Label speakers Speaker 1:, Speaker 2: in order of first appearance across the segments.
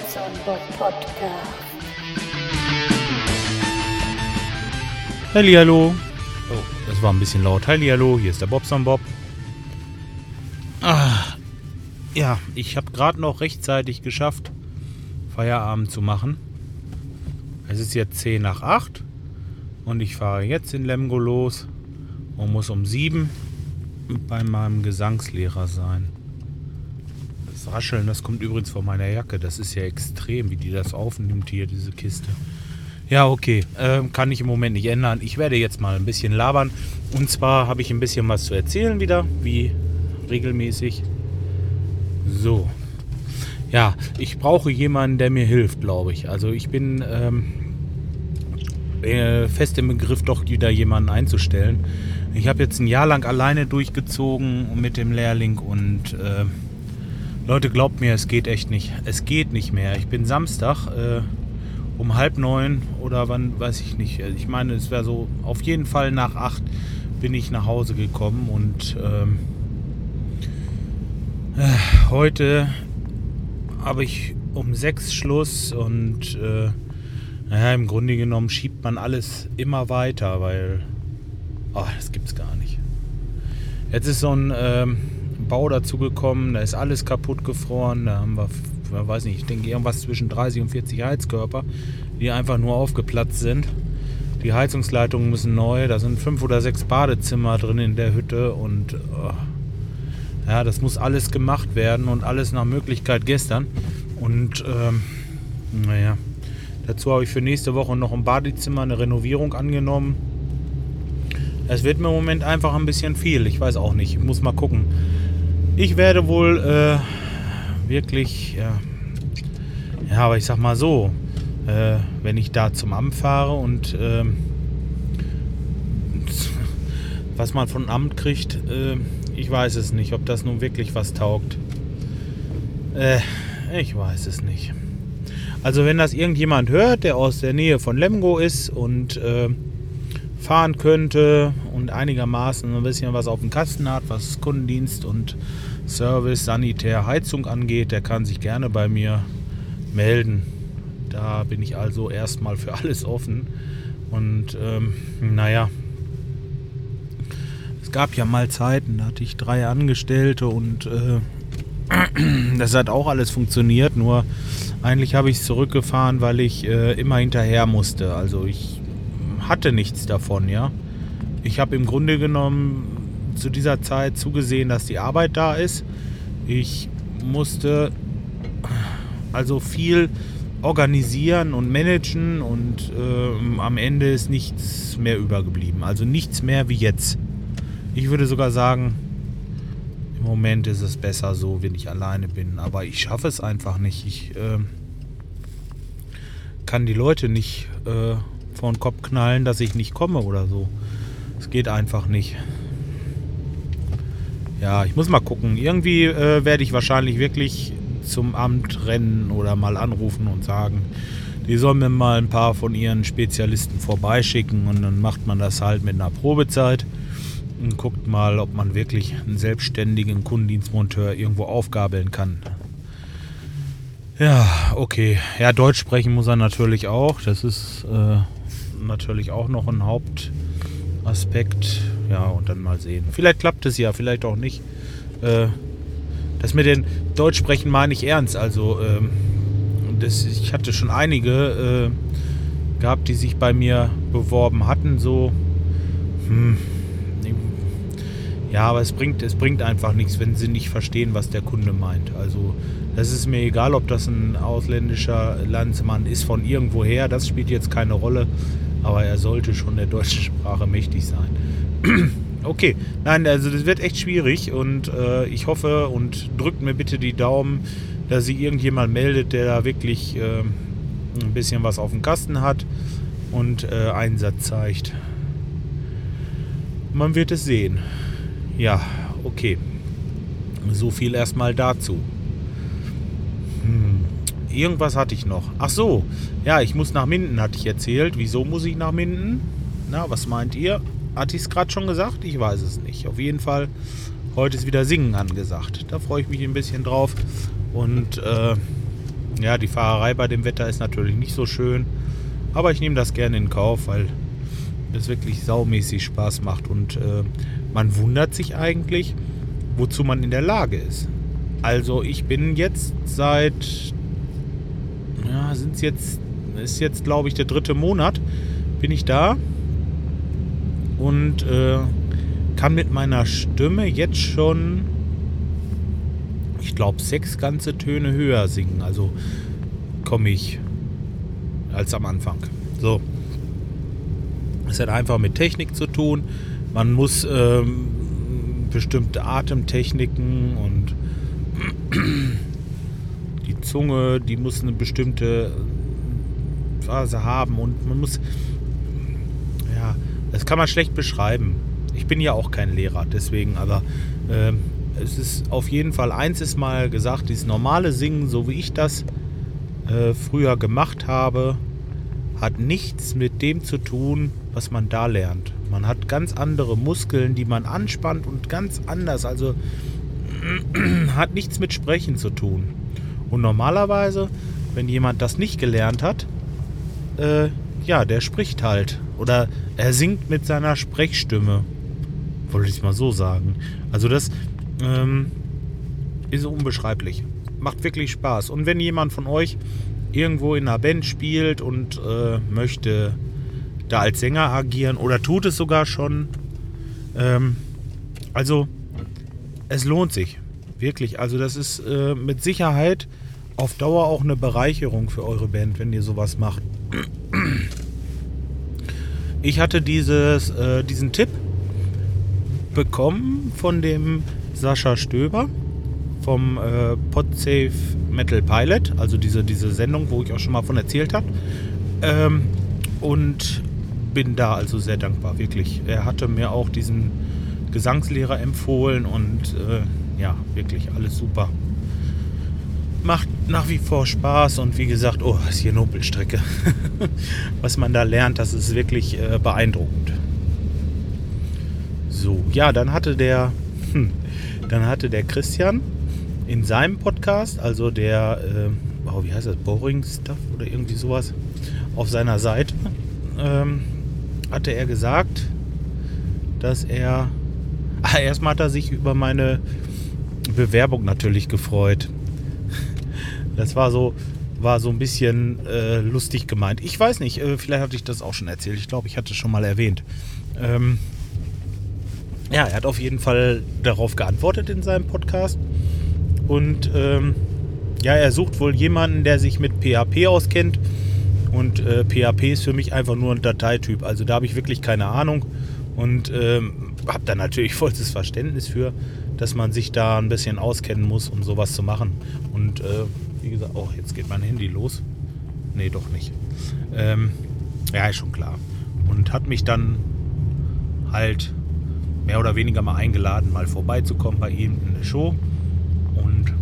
Speaker 1: Bobson Bob Podcast.
Speaker 2: Hallihallo. Oh, das war ein bisschen laut. Hallihallo, hier ist der Bobson Bob. Ah, ja, ich habe gerade noch rechtzeitig geschafft, Feierabend zu machen. Es ist jetzt 10 nach 8 und ich fahre jetzt in Lemgo los und muss um 7 bei meinem Gesangslehrer sein. Das Rascheln, das kommt übrigens von meiner Jacke. Das ist ja extrem, wie die das aufnimmt hier, diese Kiste. Ja, okay. Ähm, kann ich im Moment nicht ändern. Ich werde jetzt mal ein bisschen labern. Und zwar habe ich ein bisschen was zu erzählen wieder, wie regelmäßig. So. Ja, ich brauche jemanden, der mir hilft, glaube ich. Also ich bin ähm, äh, fest im Begriff, doch wieder jemanden einzustellen. Ich habe jetzt ein Jahr lang alleine durchgezogen mit dem Lehrling und äh, Leute, glaubt mir, es geht echt nicht. Es geht nicht mehr. Ich bin Samstag. Äh, um halb neun oder wann, weiß ich nicht. Ich meine, es wäre so, auf jeden Fall nach acht bin ich nach Hause gekommen und ähm, äh, heute habe ich um sechs Schluss und äh, naja, im Grunde genommen schiebt man alles immer weiter, weil, oh, das gibt's gar nicht. Jetzt ist so ein ähm, Bau dazu gekommen, da ist alles kaputt gefroren, da haben wir weiß nicht, ich denke irgendwas zwischen 30 und 40 Heizkörper, die einfach nur aufgeplatzt sind. Die Heizungsleitungen müssen neu, da sind fünf oder sechs Badezimmer drin in der Hütte und oh, ja, das muss alles gemacht werden und alles nach Möglichkeit gestern. Und ähm, naja, dazu habe ich für nächste Woche noch ein Badezimmer, eine Renovierung angenommen. Es wird mir im Moment einfach ein bisschen viel. Ich weiß auch nicht. Ich muss mal gucken. Ich werde wohl äh, wirklich, ja, ja, aber ich sag mal so, äh, wenn ich da zum Amt fahre und äh, was man von Amt kriegt, äh, ich weiß es nicht, ob das nun wirklich was taugt. Äh, ich weiß es nicht. Also wenn das irgendjemand hört, der aus der Nähe von Lemgo ist und äh, fahren könnte und einigermaßen ein bisschen was auf dem Kasten hat, was Kundendienst und Service, Sanitär, Heizung angeht, der kann sich gerne bei mir melden. Da bin ich also erstmal für alles offen. Und ähm, naja, es gab ja mal Zeiten, da hatte ich drei Angestellte und äh, das hat auch alles funktioniert. Nur eigentlich habe ich es zurückgefahren, weil ich äh, immer hinterher musste. Also ich hatte nichts davon, ja. Ich habe im Grunde genommen zu dieser Zeit zugesehen, dass die Arbeit da ist. Ich musste also viel organisieren und managen und äh, am Ende ist nichts mehr übergeblieben. Also nichts mehr wie jetzt. Ich würde sogar sagen, im Moment ist es besser so, wenn ich alleine bin. Aber ich schaffe es einfach nicht. Ich äh, kann die Leute nicht äh, vor den Kopf knallen, dass ich nicht komme oder so. Es geht einfach nicht. Ja, ich muss mal gucken. Irgendwie äh, werde ich wahrscheinlich wirklich zum Amt rennen oder mal anrufen und sagen, die sollen mir mal ein paar von ihren Spezialisten vorbeischicken und dann macht man das halt mit einer Probezeit und guckt mal, ob man wirklich einen selbstständigen Kundendienstmonteur irgendwo aufgabeln kann. Ja, okay. Ja, Deutsch sprechen muss er natürlich auch. Das ist äh, natürlich auch noch ein Hauptaspekt. Ja, und dann mal sehen. Vielleicht klappt es ja, vielleicht auch nicht. Äh, das mit den Deutschsprechen meine ich ernst. Also, ähm, das, ich hatte schon einige äh, gehabt, die sich bei mir beworben hatten. So, hm, ja, aber es bringt, es bringt einfach nichts, wenn sie nicht verstehen, was der Kunde meint. Also, das ist mir egal, ob das ein ausländischer Landsmann ist von irgendwoher. Das spielt jetzt keine Rolle. Aber er sollte schon der deutschen Sprache mächtig sein. Okay, nein, also das wird echt schwierig und äh, ich hoffe und drückt mir bitte die Daumen, dass sich irgendjemand meldet, der da wirklich äh, ein bisschen was auf dem Kasten hat und äh, Einsatz zeigt. Man wird es sehen. Ja, okay. So viel erstmal dazu. Irgendwas hatte ich noch. Ach so, ja, ich muss nach Minden, hatte ich erzählt. Wieso muss ich nach Minden? Na, was meint ihr? Hatte ich es gerade schon gesagt? Ich weiß es nicht. Auf jeden Fall, heute ist wieder Singen angesagt. Da freue ich mich ein bisschen drauf. Und äh, Ja, die Fahrerei bei dem Wetter ist natürlich nicht so schön, aber ich nehme das gerne in Kauf, weil es wirklich saumäßig Spaß macht und äh, man wundert sich eigentlich, wozu man in der Lage ist. Also ich bin jetzt seit, sind es jetzt, ist jetzt glaube ich der dritte Monat, bin ich da und äh, kann mit meiner Stimme jetzt schon, ich glaube, sechs ganze Töne höher singen. Also komme ich als am Anfang. So. Es hat einfach mit Technik zu tun. Man muss ähm, bestimmte Atemtechniken und die Zunge, die muss eine bestimmte Phase haben und man muss, ja, das kann man schlecht beschreiben. Ich bin ja auch kein Lehrer, deswegen, aber äh, es ist auf jeden Fall, eins ist mal gesagt, dieses normale Singen, so wie ich das äh, früher gemacht habe, hat nichts mit dem zu tun, was man da lernt. Man hat ganz andere Muskeln, die man anspannt und ganz anders. Also hat nichts mit Sprechen zu tun. Und normalerweise, wenn jemand das nicht gelernt hat, äh, ja, der spricht halt. Oder er singt mit seiner Sprechstimme. Wollte ich mal so sagen. Also das ähm, ist unbeschreiblich. Macht wirklich Spaß. Und wenn jemand von euch irgendwo in einer Band spielt und äh, möchte da als Sänger agieren oder tut es sogar schon, ähm, also es lohnt sich. Wirklich. Also das ist äh, mit Sicherheit auf Dauer auch eine Bereicherung für eure Band, wenn ihr sowas macht. Ich hatte dieses, äh, diesen Tipp bekommen von dem Sascha Stöber vom äh, Podsafe Metal Pilot, also diese, diese Sendung, wo ich auch schon mal von erzählt habe. Ähm, und bin da also sehr dankbar, wirklich. Er hatte mir auch diesen Gesangslehrer empfohlen und äh, ja, wirklich alles super. Macht nach wie vor Spaß und wie gesagt, oh, ist hier Nobelstrecke. Was man da lernt, das ist wirklich äh, beeindruckend. So, ja, dann hatte der, hm, dann hatte der Christian in seinem Podcast, also der, äh, oh, wie heißt das, Boring Stuff oder irgendwie sowas, auf seiner Seite, ähm, hatte er gesagt, dass er Ah, erstmal hat er sich über meine Bewerbung natürlich gefreut. Das war so, war so ein bisschen äh, lustig gemeint. Ich weiß nicht, äh, vielleicht hatte ich das auch schon erzählt. Ich glaube, ich hatte es schon mal erwähnt. Ähm, ja, er hat auf jeden Fall darauf geantwortet in seinem Podcast. Und ähm, ja, er sucht wohl jemanden, der sich mit PHP auskennt. Und äh, PHP ist für mich einfach nur ein Dateityp. Also da habe ich wirklich keine Ahnung. Und ähm, habe da natürlich vollstes Verständnis für, dass man sich da ein bisschen auskennen muss, um sowas zu machen. Und äh, wie gesagt, oh, jetzt geht mein Handy los. Nee, doch nicht. Ähm, ja, ist schon klar. Und hat mich dann halt mehr oder weniger mal eingeladen, mal vorbeizukommen bei ihm in der Show. Und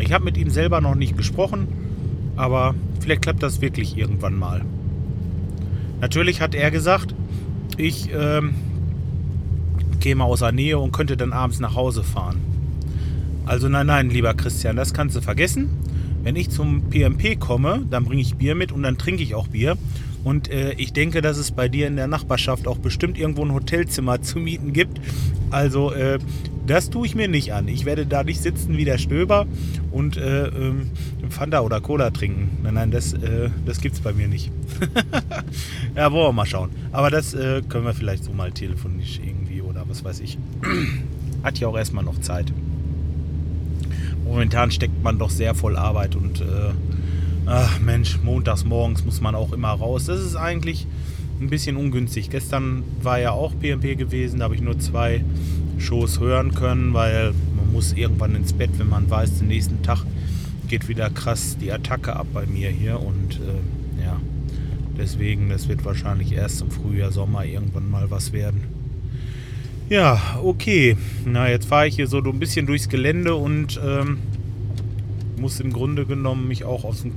Speaker 2: ich habe mit ihm selber noch nicht gesprochen, aber vielleicht klappt das wirklich irgendwann mal. Natürlich hat er gesagt, ich ähm, käme aus der Nähe und könnte dann abends nach Hause fahren. Also nein, nein, lieber Christian, das kannst du vergessen. Wenn ich zum PMP komme, dann bringe ich Bier mit und dann trinke ich auch Bier. Und äh, ich denke, dass es bei dir in der Nachbarschaft auch bestimmt irgendwo ein Hotelzimmer zu mieten gibt. Also äh, das tue ich mir nicht an. Ich werde da nicht sitzen wie der Stöber und äh, ähm, Fanta oder Cola trinken. Nein, nein, das, äh, das gibt es bei mir nicht. ja, wollen wir mal schauen. Aber das äh, können wir vielleicht so mal telefonisch irgendwie oder was weiß ich. Hat ja auch erstmal noch Zeit. Momentan steckt man doch sehr voll Arbeit und äh, ach Mensch, montags morgens muss man auch immer raus. Das ist eigentlich ein bisschen ungünstig. Gestern war ja auch PMP gewesen, da habe ich nur zwei Shows hören können, weil man muss irgendwann ins Bett, wenn man weiß, den nächsten Tag geht wieder krass die Attacke ab bei mir hier und äh, ja, deswegen, das wird wahrscheinlich erst im Frühjahr, Sommer irgendwann mal was werden. Ja, okay. Na, jetzt fahre ich hier so ein bisschen durchs Gelände und ähm, muss im Grunde genommen mich auch auf den,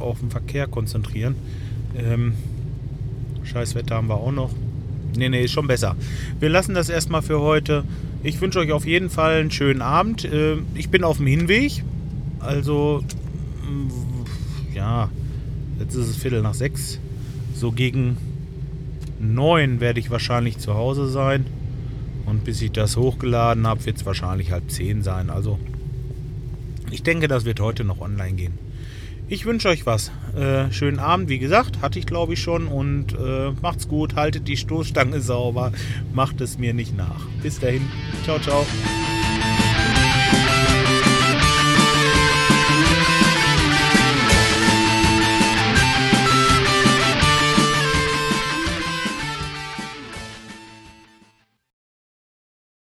Speaker 2: auf den Verkehr konzentrieren. Ähm, scheiß Wetter haben wir auch noch. Ne, ne, ist schon besser. Wir lassen das erstmal für heute. Ich wünsche euch auf jeden Fall einen schönen Abend. Äh, ich bin auf dem Hinweg. Also, ja, jetzt ist es Viertel nach sechs. So gegen neun werde ich wahrscheinlich zu Hause sein. Und bis ich das hochgeladen habe, wird es wahrscheinlich halb zehn sein. Also ich denke, das wird heute noch online gehen. Ich wünsche euch was. Äh, schönen Abend, wie gesagt, hatte ich glaube ich schon. Und äh, macht's gut, haltet die Stoßstange sauber, macht es mir nicht nach. Bis dahin, ciao, ciao.